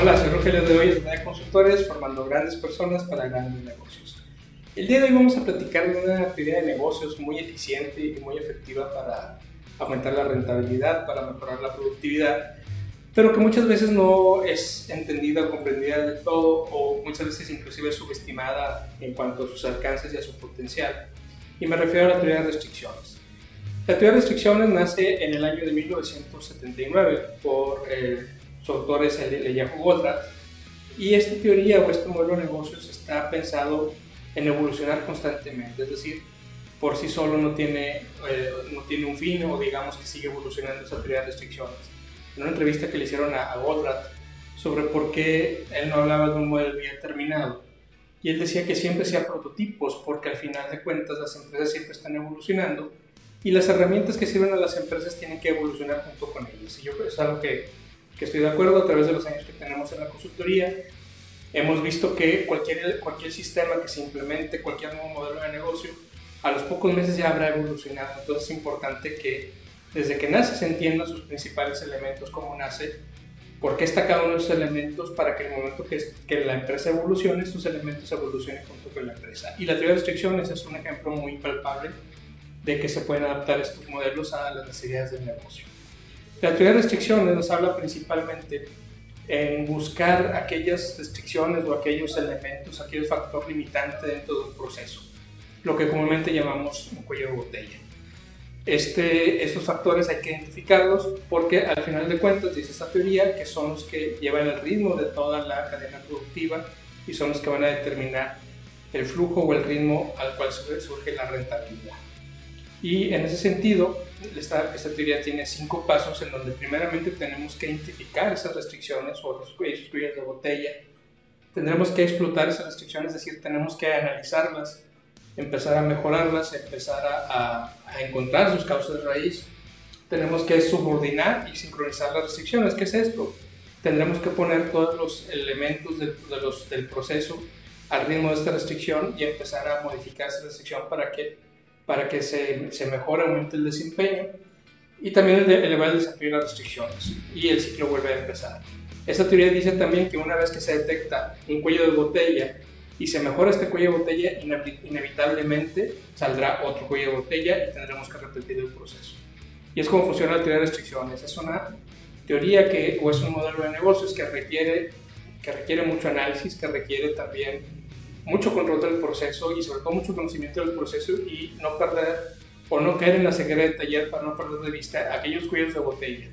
Hola, soy Rogelio de Hoy de Consultores, formando grandes personas para grandes negocios. El día de hoy vamos a platicar de una actividad de negocios muy eficiente y muy efectiva para aumentar la rentabilidad, para mejorar la productividad, pero que muchas veces no es entendida o comprendida del todo o muchas veces inclusive subestimada en cuanto a sus alcances y a su potencial. Y me refiero a la teoría de restricciones. La teoría de restricciones nace en el año de 1979 por eh, su autor es el Leyahu Goldratt y esta teoría o este modelo de negocios está pensado en evolucionar constantemente, es decir, por sí solo no tiene, eh, no tiene un fin o digamos que sigue evolucionando esa teoría de restricciones. En una entrevista que le hicieron a, a sobre por qué él no hablaba de un modelo bien terminado, y él decía que siempre sea prototipos porque al final de cuentas las empresas siempre están evolucionando y las herramientas que sirven a las empresas tienen que evolucionar junto con ellas. Y yo creo que es algo que, que estoy de acuerdo a través de los años que tenemos en la consultoría. Hemos visto que cualquier, cualquier sistema que se implemente, cualquier nuevo modelo de negocio, a los pocos meses ya habrá evolucionado. Entonces es importante que desde que nace se entiendan sus principales elementos, cómo nace, por qué está cada uno de esos elementos para que en el momento que, que la empresa evolucione, estos elementos evolucionen junto con la empresa. Y la teoría de restricciones es un ejemplo muy palpable de que se pueden adaptar estos modelos a las necesidades del negocio. La teoría de restricciones nos habla principalmente en buscar aquellas restricciones o aquellos elementos, aquellos factores limitantes dentro de un proceso, lo que comúnmente llamamos un cuello de botella. Este, estos factores hay que identificarlos porque al final de cuentas dice esta teoría que son los que llevan el ritmo de toda la cadena productiva y son los que van a determinar el flujo o el ritmo al cual surge la rentabilidad. Y en ese sentido, esta, esta, teoría tiene cinco pasos en donde primeramente tenemos que identificar esas restricciones o esos cuellos de botella. Tendremos que explotar esas restricciones, es decir, tenemos que analizarlas, empezar a mejorarlas, empezar a, a, encontrar sus causas de raíz. Tenemos que subordinar y sincronizar las restricciones. ¿Qué es esto? Tendremos que poner todos los elementos de, de los, del proceso al ritmo de esta restricción y empezar a modificar esa restricción para que para que se, se mejore, aumente el desempeño y también el elevar el desafío y las restricciones y el ciclo vuelve a empezar. Esta teoría dice también que una vez que se detecta un cuello de botella y se mejora este cuello de botella, inevitablemente saldrá otro cuello de botella y tendremos que repetir el proceso. Y es como funciona la teoría de restricciones. Es una teoría que, o es un modelo de negocios que requiere, que requiere mucho análisis, que requiere también mucho control del proceso y sobre todo mucho conocimiento del proceso y no perder o no caer en la ceguera de taller para no perder de vista aquellos cuellos de botella.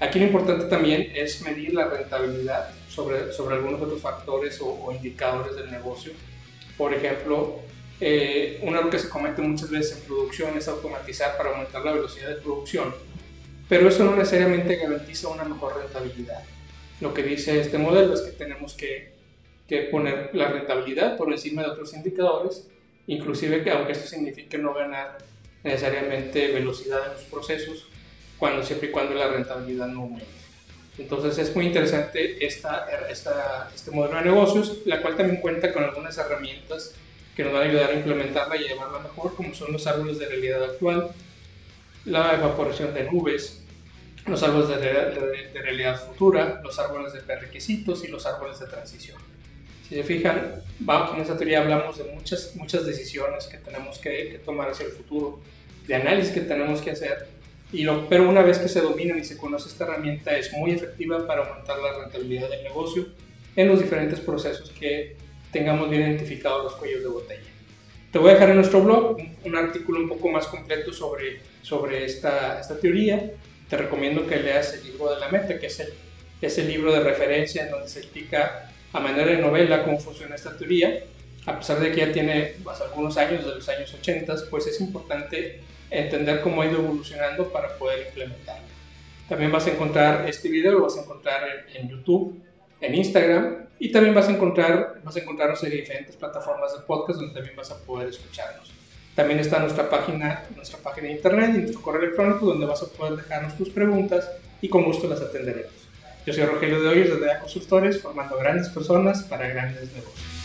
Aquí lo importante también es medir la rentabilidad sobre, sobre algunos otros factores o, indicadores del negocio. Por ejemplo, eh, un error que se comete muchas veces en producción es automatizar para aumentar la velocidad de producción, pero eso no necesariamente garantiza una mejor rentabilidad. Lo que dice este modelo es que tenemos que que poner la rentabilidad por encima de otros indicadores, inclusive que aunque esto signifique no ganar necesariamente velocidad en los procesos, cuando siempre y cuando la rentabilidad no aumente. Entonces es muy interesante esta, esta, este modelo de negocios, la cual también cuenta con algunas herramientas que nos van a ayudar a implementarla y llevarla mejor, como son los árboles de realidad actual, la evaporación de nubes, los árboles de, de, de realidad futura, los árboles de prerequisitos y los árboles de transición. Si se fijan, vamos, en esta teoría hablamos de muchas, muchas decisiones que tenemos que, tomar hacia el futuro, de análisis que tenemos que hacer, y lo, pero una vez que se domina y se conoce esta herramienta es muy efectiva para aumentar la rentabilidad del negocio en los diferentes procesos que tengamos bien identificados los cuellos de botella. Te voy a dejar en nuestro blog un, artículo un poco más completo sobre, sobre esta, esta teoría. Te recomiendo que leas el libro de la meta, que es el, es el libro de referencia en donde se explica a manera de novela cómo funciona esta teoría. A pesar de que ya tiene pues, algunos años, de los años 80, pues es importante entender cómo ha ido evolucionando para poder implementarlo. También vas a encontrar este video, lo vas a encontrar en, YouTube, en Instagram y también vas a encontrar, vas a encontrarnos en diferentes plataformas de podcast donde también vas a poder escucharnos. También está nuestra página, nuestra página de internet y nuestro correo electrónico donde vas a poder dejarnos tus preguntas y con gusto las atenderemos. Yo soy Rogelio de Hoyos de DEA Consultores, formando grandes personas para grandes negocios.